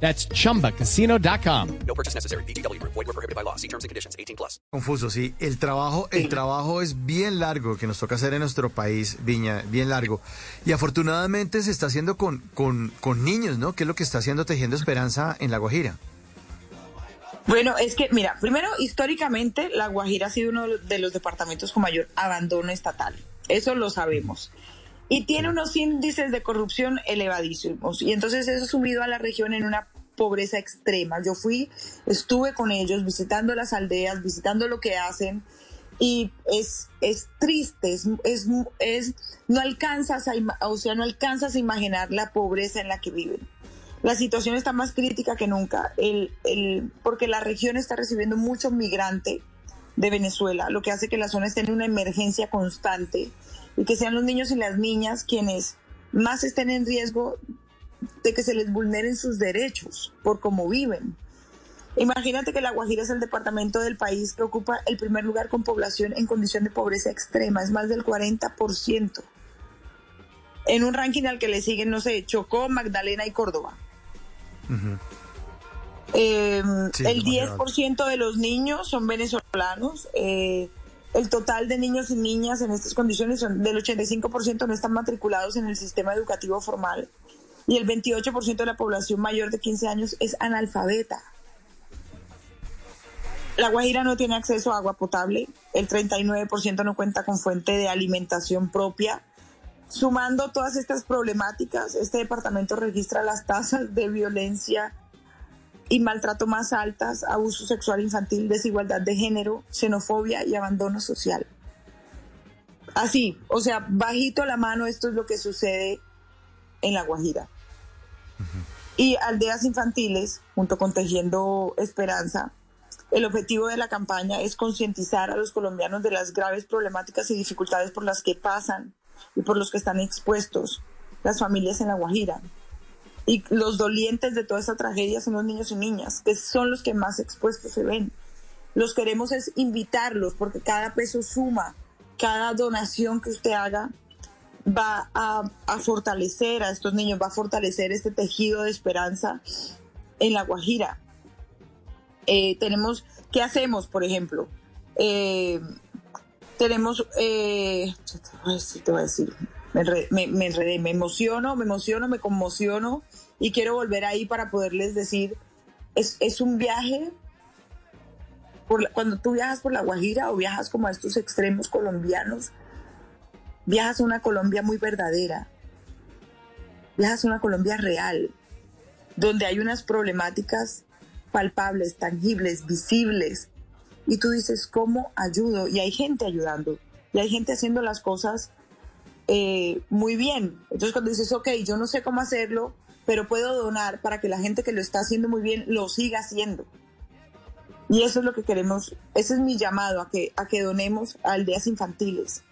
That's chumbacasino.com. No purchase necessary. BGW. Void were prohibited by law. See terms and conditions. 18 plus. Confuso, sí. El trabajo, el trabajo es bien largo que nos toca hacer en nuestro país, Viña, bien largo. Y afortunadamente se está haciendo con, con, con niños, ¿no? Que es lo que está haciendo Tejiendo Esperanza en La Guajira. Bueno, es que, mira, primero, históricamente, La Guajira ha sido uno de los departamentos con mayor abandono estatal. Eso lo sabemos. Y tiene unos índices de corrupción elevadísimos. Y entonces eso ha subido a la región en una pobreza extrema. Yo fui, estuve con ellos visitando las aldeas, visitando lo que hacen. Y es, es triste, es, es, es no alcanzas a, o sea, no alcanzas a imaginar la pobreza en la que viven. La situación está más crítica que nunca, el, el, porque la región está recibiendo mucho migrante de Venezuela, lo que hace que la zona esté en una emergencia constante y que sean los niños y las niñas quienes más estén en riesgo de que se les vulneren sus derechos por cómo viven. Imagínate que La Guajira es el departamento del país que ocupa el primer lugar con población en condición de pobreza extrema, es más del 40%. En un ranking al que le siguen, no sé, Chocó, Magdalena y Córdoba. Eh, Sí, el demasiado. 10% de los niños son venezolanos. eh, el total de niños y niñas en estas condiciones son del 85% no están matriculados en el sistema educativo formal y el 28% de la población mayor de 15 años es analfabeta. La Guajira no tiene acceso a agua potable, el 39% no cuenta con fuente de alimentación propia. Sumando todas estas problemáticas, este departamento registra las tasas de violencia y maltrato más altas, abuso sexual infantil, desigualdad de género, xenofobia y abandono social. Así, o sea, bajito la mano, esto es lo que sucede en La Guajira. Y aldeas infantiles, junto con Tejiendo Esperanza, el objetivo de la campaña es concientizar a los colombianos de las graves problemáticas y dificultades por las que pasan y por los que están expuestos las familias en La Guajira. Y los dolientes de toda esta tragedia son los niños y niñas, que son los que más expuestos se ven. Los queremos es invitarlos, porque cada peso suma, cada donación que usted haga va a, a fortalecer a estos niños, va a fortalecer este tejido de esperanza en La Guajira. Eh, tenemos, ¿qué hacemos, por ejemplo? Eh, tenemos, eh, te voy te voy a decir, me, me, emociono, me emociono, me conmociono y quiero volver ahí para poderles decir, es, es un viaje, cuando tú viajas por la Guajira o viajas como a estos extremos colombianos, viajas a una Colombia muy verdadera, viajas a una Colombia real, donde hay unas problemáticas palpables, tangibles, visibles, y tú dices, ¿cómo ayudo? Y hay gente ayudando, y hay gente haciendo las cosas eh, muy bien. Entonces cuando dices, ok, yo no sé cómo hacerlo, pero puedo donar para que la gente que lo está haciendo muy bien lo siga haciendo. Y eso es lo que queremos, ese es mi llamado, a que, a que donemos a aldeas infantiles,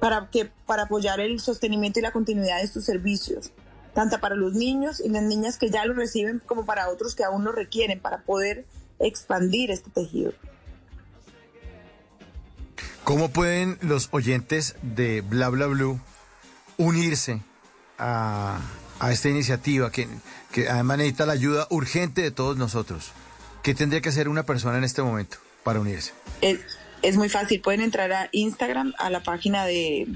para, que, para apoyar el sostenimiento y la continuidad de estos servicios, tanto para los niños y las niñas que ya lo reciben como para otros que aún lo requieren, para poder expandir este tejido. ¿Cómo pueden los oyentes de Bla Bla Blue unirse a, a esta iniciativa que, que además necesita la ayuda urgente de todos nosotros? ¿Qué tendría que hacer una persona en este momento para unirse? Es, es muy fácil, pueden entrar a Instagram, a la página de,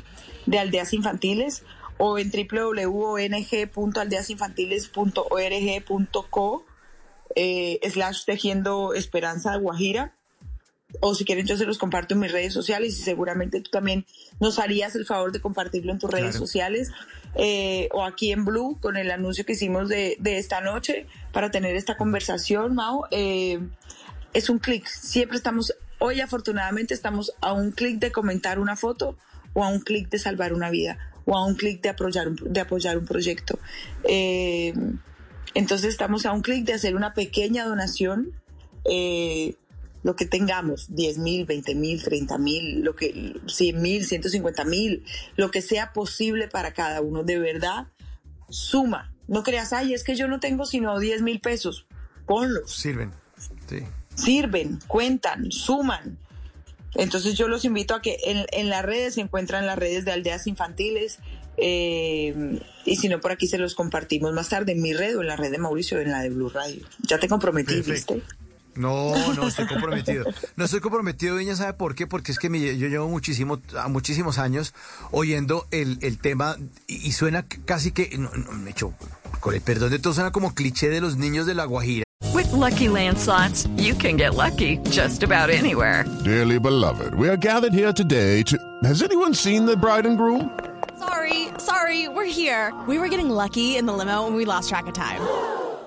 de Aldeas Infantiles o en www.ong.aldeasinfantiles.org.co eh, slash tejiendo esperanza guajira o si quieren yo se los comparto en mis redes sociales y seguramente tú también nos harías el favor de compartirlo en tus redes sociales eh, o aquí en Blue con el anuncio que hicimos de, de esta noche para tener esta conversación, Mao. Eh, es un clic, siempre estamos, hoy afortunadamente estamos a un clic de comentar una foto o a un clic de salvar una vida o a un clic de apoyar un, de apoyar un proyecto. Eh, entonces estamos a un clic de hacer una pequeña donación. eh, lo que tengamos, 10 mil, 20 mil, 30 mil, lo que, 100 mil, 150 mil, lo que sea posible para cada uno, de verdad, suma. No creas, ay, es que yo no tengo sino 10 mil pesos, ponlos. Sirven. Sí. Sirven, cuentan, suman. Entonces yo los invito a que en, en las redes se encuentran las redes de aldeas infantiles, eh, y si no, por aquí se los compartimos más tarde en mi red o en la red de Mauricio, en la de Blue Radio. Ya te comprometí, Perfecto. ¿viste? No, no estoy comprometido. No estoy comprometido, Viña, ¿sabe por qué? Porque es que me- yo llevo muchísimo, a muchísimos años oyendo el, el tema y, y suena casi que, no, no, me echo, con el perdón de todo, suena como cliché de los niños de la Guajira. With Lucky Land slots, you can get lucky just about anywhere. Dearly beloved, we are gathered here today to. Has anyone seen the bride and groom? Sorry, sorry, we're here. We were getting lucky in the limo and we lost track of time.